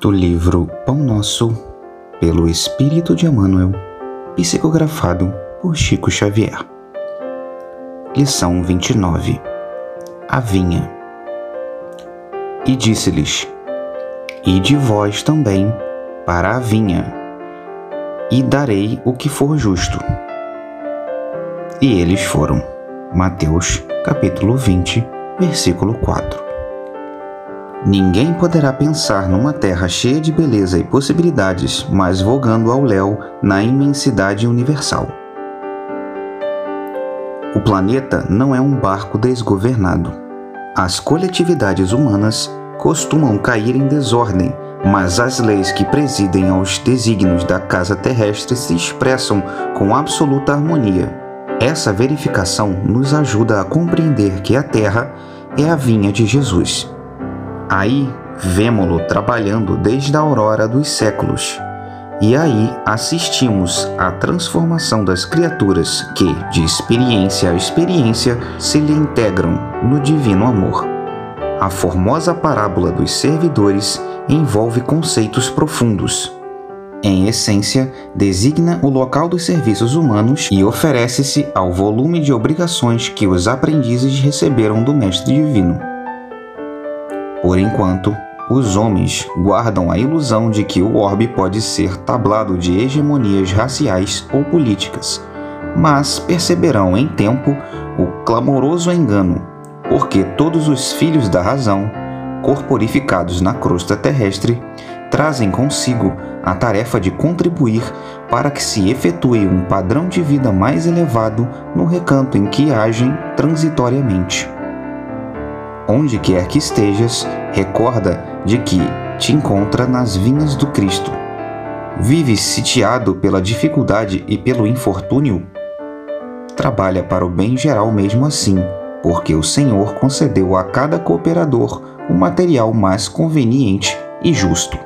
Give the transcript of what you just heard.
do livro Pão Nosso, pelo Espírito de Emmanuel, psicografado por Chico Xavier. Lição 29 A Vinha E disse-lhes: Ide vós também para a vinha, e darei o que for justo. E eles foram. Mateus, capítulo 20, versículo 4. Ninguém poderá pensar numa terra cheia de beleza e possibilidades, mas vogando ao léu na imensidade universal. O planeta não é um barco desgovernado. As coletividades humanas costumam cair em desordem, mas as leis que presidem aos desígnios da casa terrestre se expressam com absoluta harmonia. Essa verificação nos ajuda a compreender que a Terra é a vinha de Jesus Aí vemo-lo trabalhando desde a aurora dos séculos. E aí assistimos à transformação das criaturas que, de experiência a experiência, se lhe integram no divino amor. A formosa parábola dos servidores envolve conceitos profundos. Em essência, designa o local dos serviços humanos e oferece-se ao volume de obrigações que os aprendizes receberam do Mestre Divino. Por enquanto, os homens guardam a ilusão de que o orbe pode ser tablado de hegemonias raciais ou políticas, mas perceberão em tempo o clamoroso engano, porque todos os filhos da razão, corporificados na crosta terrestre, trazem consigo a tarefa de contribuir para que se efetue um padrão de vida mais elevado no recanto em que agem transitoriamente. Onde quer que estejas, recorda de que te encontra nas vinhas do Cristo. Vives sitiado pela dificuldade e pelo infortúnio? Trabalha para o bem geral mesmo assim, porque o Senhor concedeu a cada cooperador o material mais conveniente e justo.